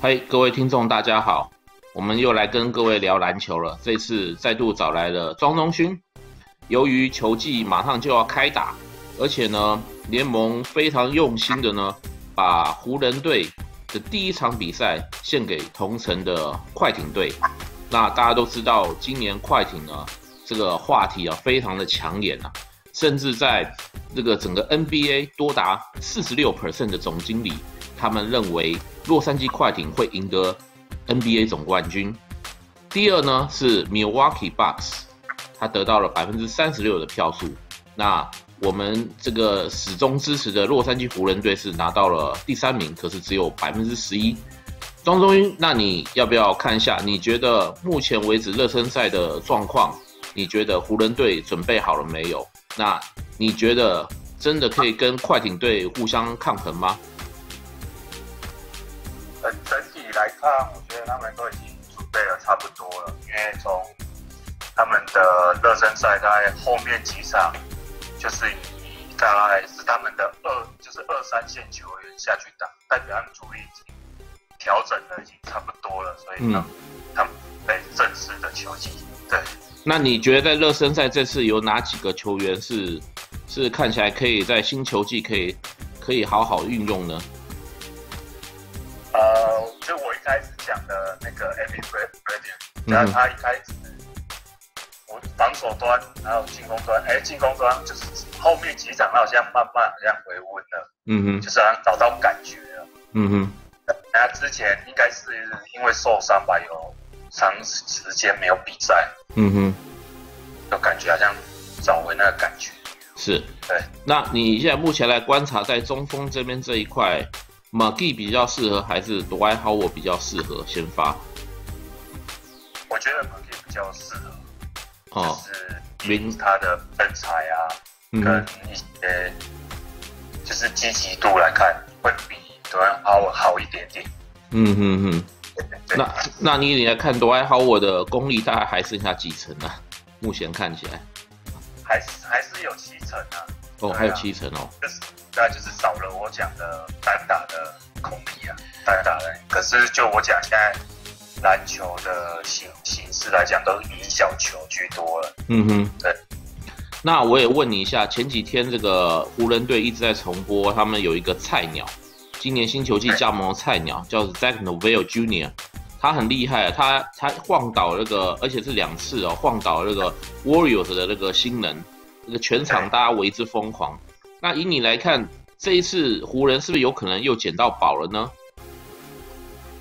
嗨各位听众，大家好，我们又来跟各位聊篮球了。这次再度找来了庄宗勋。由于球季马上就要开打，而且呢，联盟非常用心的呢，把湖人队的第一场比赛献给同城的快艇队。那大家都知道，今年快艇呢，这个话题啊，非常的抢眼啊，甚至在这个整个 NBA 多达四十六 percent 的总经理，他们认为。洛杉矶快艇会赢得 NBA 总冠军。第二呢是 Milwaukee Bucks，他得到了百分之三十六的票数。那我们这个始终支持的洛杉矶湖人队是拿到了第三名，可是只有百分之十一。庄宗英，那你要不要看一下？你觉得目前为止热身赛的状况？你觉得湖人队准备好了没有？那你觉得真的可以跟快艇队互相抗衡吗？整体来看，我觉得他们都已经准备的差不多了。因为从他们的热身赛在后面几场，就是以大概是他们的二，就是二三线球员下去打，代表他们主力已经调整的已经差不多了，所以呢，他们被正式的球季。对，那你觉得在热身赛这次有哪几个球员是是看起来可以在新球季可以可以好好运用呢？Bradley，那他一开始，我防守端还有进攻端，哎，进攻端就是后面几场他好像慢慢好像回温了，嗯哼，就是好像找到感觉了，嗯哼，那之前应该是因为受伤吧，有长时间没有比赛，嗯哼，就感觉好像找回那个感觉，是，对，那你现在目前来观察在中锋这边这一块。McGee 比较适合，还是 Dwight Howard 比较适合先发？我觉得 McGee 比较适合，哦，就是凭他的身材啊，嗯、跟一些就是积极度来看，会比 Dwight Howard 好一点点。嗯嗯嗯。那那你你来看 Dwight Howard 的功力，大概还剩下几成啊？目前看起来，还是还是有七成啊。哦，还有七成哦。就是那就是少了我讲的单打的功力啊，单打的。可是就我讲现在篮球的形形式来讲，都以小球居多了。嗯哼，对。那我也问你一下，前几天这个湖人队一直在重播，他们有一个菜鸟，今年新球季加盟的菜鸟，叫 Zach LaVine Jr.，他很厉害，他他晃倒那个，而且是两次哦，晃倒那个 Warriors 的那个新人，那个全场大家为之疯狂。那以你来看，这一次湖人是不是有可能又捡到宝了呢？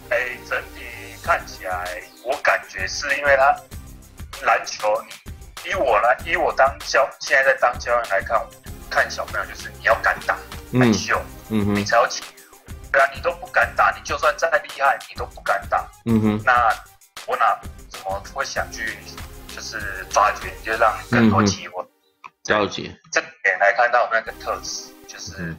哎，整体看起来，我感觉是因为他篮球，以我来，以我当教，现在在当教练来看，看小朋友就是你要敢打，敢秀，嗯哼，你才有机会。对啊，你都不敢打，你就算再厉害，你都不敢打，嗯哼。那我哪怎么会想去，就是发掘，就让更多机会。了解，这点来看到那个特质，就是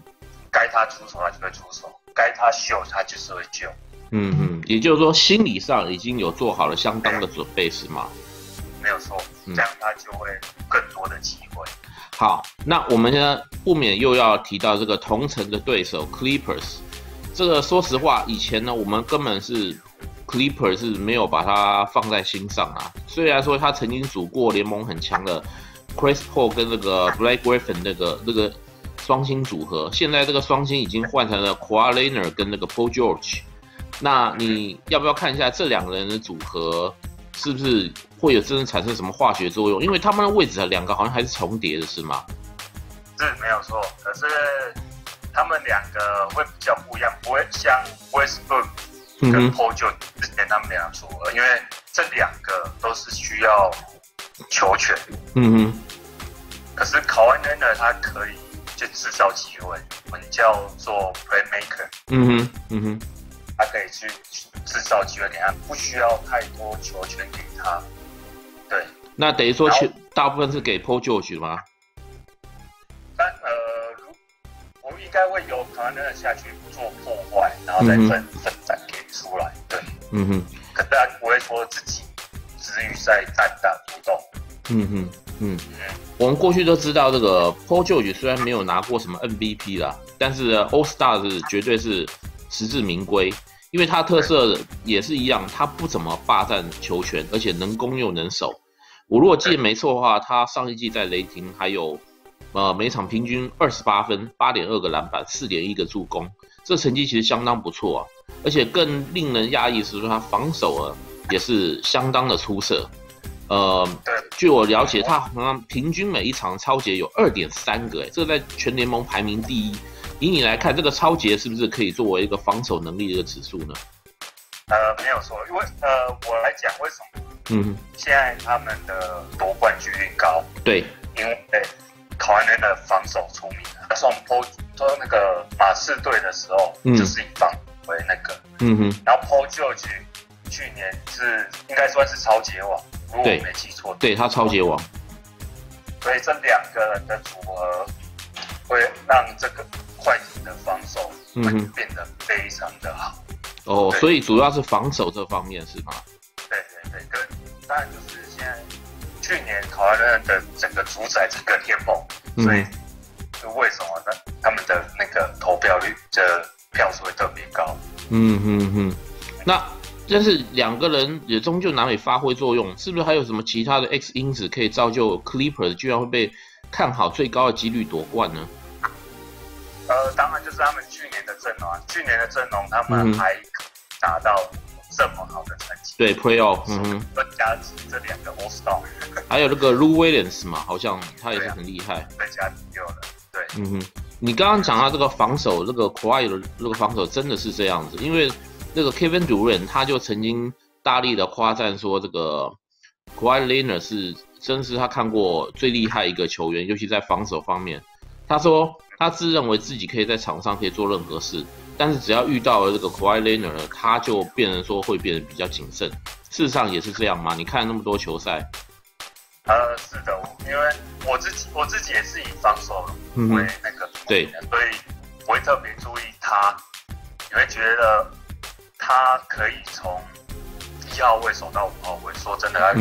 该他出手他就会出手，该他秀他就是会秀。嗯嗯，也就是说心理上已经有做好了相当的准备，是吗？没有错，这样他就会更多的机会。好，那我们呢不免又要提到这个同城的对手 Clippers。这个说实话，以前呢我们根本是 Clippers 是没有把它放在心上啊。虽然说他曾经组过联盟很强的。Chris Paul 跟那个 Blake Griffin 那个那个双星组合，现在这个双星已经换成了 Kawhi Leonard 跟那个 Paul George。那你要不要看一下这两个人的组合是不是会有真的产生什么化学作用？因为他们的位置两个好像还是重叠的，是吗？是没有错，可是他们两个会比较不一样，不会像 Westbrook 跟 Paul George 之前他们俩组合，因为这两个都是需要。球权，嗯哼，可是考完人呢，他可以就制造机会，我们叫做 playmaker，嗯哼，嗯哼，他可以去制造机会给他，不需要太多球权给他，对。那等于说，球大部分是给 Paul George 吗？但呃，如我应该会由考完人下去做破坏，然后再分、嗯、分散给出来，对，嗯哼，可大家不会说自己。职业赛单打独斗，嗯哼，嗯，我们过去都知道这个 Paul George 虽然没有拿过什么 MVP 啦，但是 All Star 是绝对是实至名归。因为他特色也是一样，他不怎么霸占球权，而且能攻又能守。我如果记得没错的话，他上一季在雷霆还有，呃，每场平均二十八分，八点二个篮板，四点一个助攻，这成绩其实相当不错啊。而且更令人讶异是说，他防守啊也是相当的出色。呃，据我了解，他好像平均每一场抄截有二点三个，哎，这个在全联盟排名第一。以你来看，这个超杰是不是可以作为一个防守能力的一个指数呢？呃，没有错，因为呃，我来讲为什么？嗯，现在他们的夺冠几率高，对，因为考完人的防守出名，他从波说那个马刺队的时候，嗯，就是以防为那个，嗯哼，然后 Paul George 去年是应该算是超杰王，如果我没记错，对，他超杰王，所以这两个人的组合会让这个的防守会变得非常的好。哦，所以主要是防守这方面是吗？对对对，跟当然就是现在去年考莱伦的整个主宰整个联盟，所以就为什么呢？他们的那个投票率的票数会特别高。嗯嗯嗯，那但是两个人也终究难以发挥作用，是不是还有什么其他的 X 因子可以造就 Clippers 居然会被看好最高的几率夺冠呢？呃，当去年的阵容啊，去年的阵容他们还达到这么好的成绩。对，Playoff，嗯哼，加这两个 All Star，还有那个 Lou Williams 嘛，好像他也是很厉害。再加有了，对，嗯哼，你刚刚讲到这个防守，这个 Kawhi 的这个防守真的是这样子，因为那个 Kevin Durant 他就曾经大力的夸赞说，这个 Kawhi Leonard 是真是他看过最厉害一个球员，尤其在防守方面，他说。他自认为自己可以在场上可以做任何事，但是只要遇到了这个 Leonard，他就变成说会变得比较谨慎。事实上也是这样吗？你看那么多球赛，呃，是的，因为我自己我自己也是以防守为那个、嗯、对，所以我会特别注意他。你会觉得他可以从一号位守到五号位，说真的，他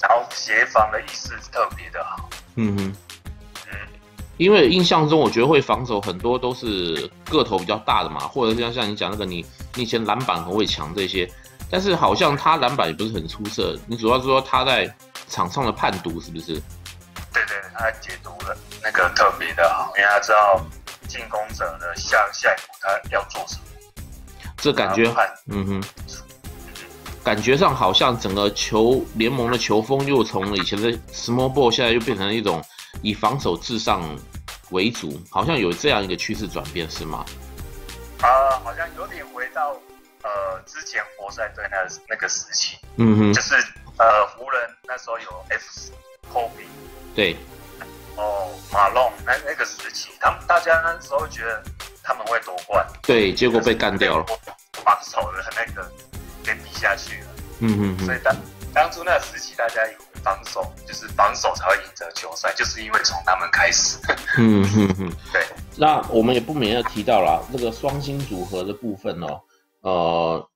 然后协防的意识特别的好。嗯哼。因为印象中，我觉得会防守很多都是个头比较大的嘛，或者像像你讲那个你，你以前篮板很会抢这些，但是好像他篮板也不是很出色。你主要是说他在场上的判读是不是？对对，他解读的那个特别的好，因为他知道进攻者的下下一步他要做什么。这感觉，嗯哼，感觉上好像整个球联盟的球风又从以前的 small ball 现在又变成了一种。以防守至上为主，好像有这样一个趋势转变，是吗？啊、呃，好像有点回到呃之前活塞队那那个时期，嗯哼，就是呃湖人那时候有 F Kobe，，对，哦马龙那那个时期，他们大家那时候觉得他们会夺冠，对，结果被干掉了，防守的那个给比下去了，嗯哼，所以当当初那个时期大家有。防守就是防守才会赢得球赛，就是因为从他们开始。嗯哼哼，对。那我们也不免要提到了这个双星组合的部分哦。呃，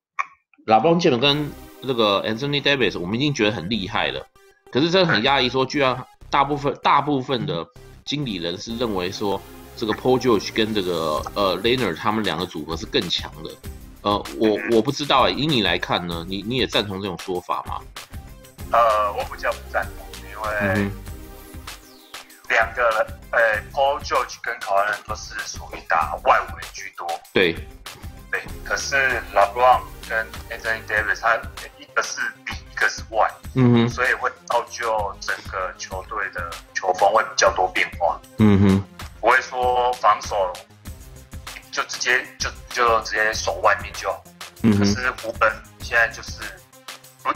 拉布朗杰伦跟这个 Anthony Davis，我们已经觉得很厉害了。可是真的很压抑，说居然大部分大部分的经理人是认为说，这个 Paul George 跟这个呃 Leonard 他们两个组合是更强的。呃，我我不知道哎，以你来看呢，你你也赞同这种说法吗？呃，我比较不赞同，因为两个人，呃，Paul George 跟 Kawhi 都是属于打外围居多。对，对。可是 LeBron 跟 Anthony Davis，他一个是里，一个是外，嗯哼，所以会造就整个球队的球风会比较多变化。嗯哼，不会说防守就直接就就直接守外面就好。嗯哼，可是湖本现在就是。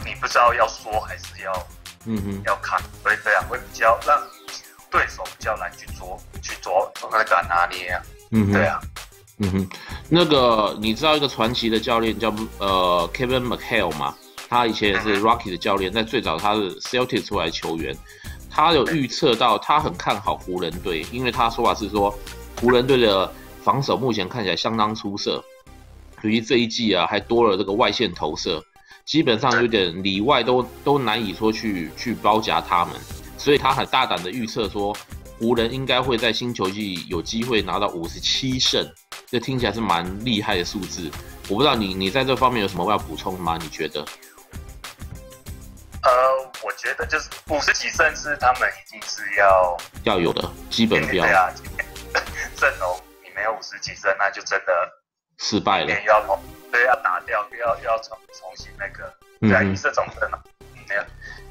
你不知道要说还是要，嗯哼，要看，所以这样会比较让对手比较难去做，去做那个拿捏啊，嗯哼，对啊，嗯哼，那个你知道一个传奇的教练叫呃 Kevin McHale 吗？他以前也是 Rocky 的教练，在最早他是 Celtics 出来的球员，他有预测到他很看好湖人队，因为他说法是说湖人队的防守目前看起来相当出色，尤其这一季啊还多了这个外线投射。基本上有点里外都都难以说去去包夹他们，所以他很大胆的预测说，湖人应该会在新球季有机会拿到五十七胜，这听起来是蛮厉害的数字。我不知道你你在这方面有什么要补充吗？你觉得？呃，我觉得就是五十几胜是他们一定是要要有的基本标。对啊，阵容你没有五十几胜，那就真的失败了。要对要打掉，要要重重新那个，对啊，以这种阵容没有。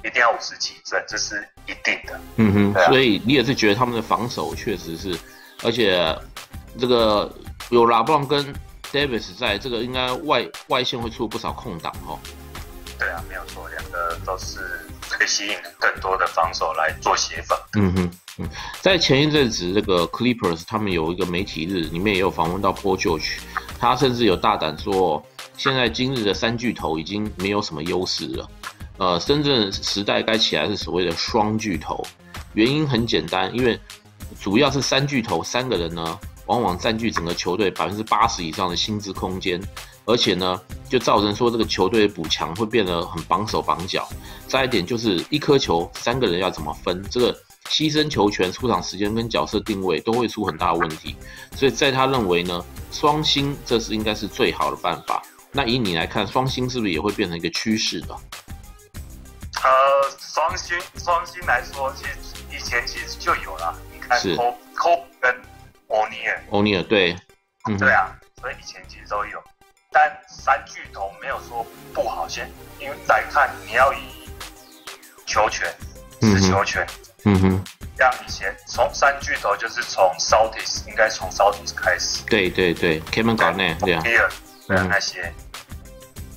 一定要五十几胜，这是一定的。嗯哼，啊、所以你也是觉得他们的防守确实是，而且这个有拉布朗跟 Davis 在，这个应该外外线会出不少空档哦。对啊，没有错，两个都是可以吸引更多的防守来做协防。嗯哼，在前一阵子这个 Clippers 他们有一个媒体日，里面也有访问到 Paul George，他甚至有大胆说，现在今日的三巨头已经没有什么优势了。呃，深圳时代该起来是所谓的双巨头，原因很简单，因为主要是三巨头三个人呢，往往占据整个球队百分之八十以上的薪资空间，而且呢，就造成说这个球队的补强会变得很绑手绑脚。再一点就是一颗球三个人要怎么分，这个牺牲球权、出场时间跟角色定位都会出很大的问题。所以在他认为呢，双星这是应该是最好的办法。那以你来看，双星是不是也会变成一个趋势的？呃，双星双星来说，其实以前其实就有了。你看，科科跟欧尼尔，欧尼尔对，嗯，对啊，所以以前其实都有。但三巨头没有说不好，先因为来看你要以球权，持球权，嗯哼，像以前从三巨头就是从 Celtics 应该从 Celtics 开始，对对对，Kevin Garnett 对啊，对啊那些，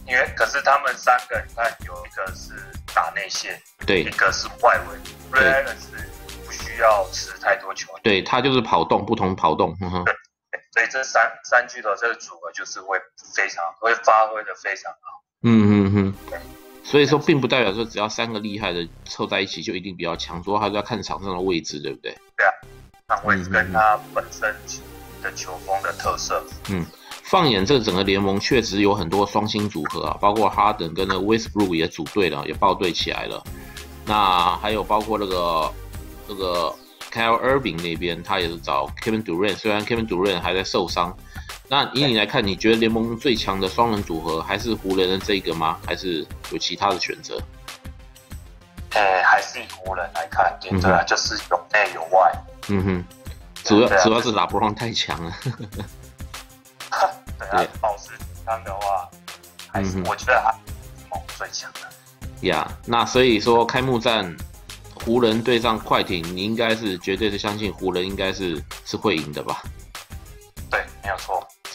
因为可是他们三个，你看有一个是。打内线，对，一个是外围，Ray Allen 是不需要持太多球，对，他就是跑动，不同跑动，呵呵对，所以这三三巨头这个组合就是会非常会发挥的非常好，嗯嗯嗯，对，所以说并不代表说只要三个厉害的凑在一起就一定比较强，主要还是要看场上的位置，对不对？对啊，看位置跟他本身的球风的特色，嗯。放眼这整个联盟，确实有很多双星组合啊，包括哈登跟那个 Westbrook 也组队了，也报队起来了。那还有包括那个那个 Kyrie Irving 那边，他也是找 Kevin Durant，虽然 Kevin Durant 还在受伤。那以你来看，你觉得联盟最强的双人组合还是湖人的这个吗？还是有其他的选择？呃、欸，还是以湖人来看，对啊，嗯、就是有内有外。嗯哼，主要主要是拉布朗太强了。对啊，保持他的话，还是我觉得还猛最强的。呀、嗯，那所以说开幕战湖人对上快艇，你应该是绝对是相信湖人应该是是会赢的吧？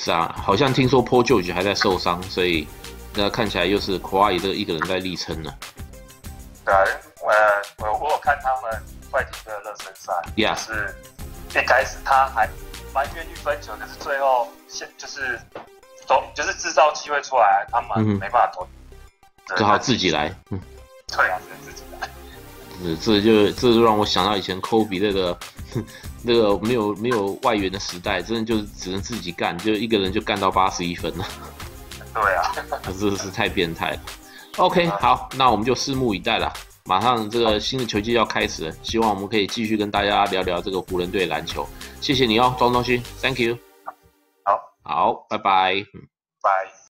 是啊，好像听说 Paul George 还在受伤，所以那看起来又是 Kawhi 这一个人在力撑呢。对啊，我我我有看他们快艇的热身赛，也 Yeah. 是一开始他还蛮愿意分球，可是最后。现就是都就是制造机会出来，他们没办法投，只好自己来。嗯，对啊，只这就这就让我想到以前科比那个那个没有没有外援的时代，真的就是只能自己干，就一个人就干到八十一分了。对啊，真的是太变态了。OK，好，那我们就拭目以待了。马上这个新的球季要开始了，希望我们可以继续跟大家聊聊这个湖人队篮球。谢谢你哦，庄东勋，Thank you。好，好，拜拜。拜。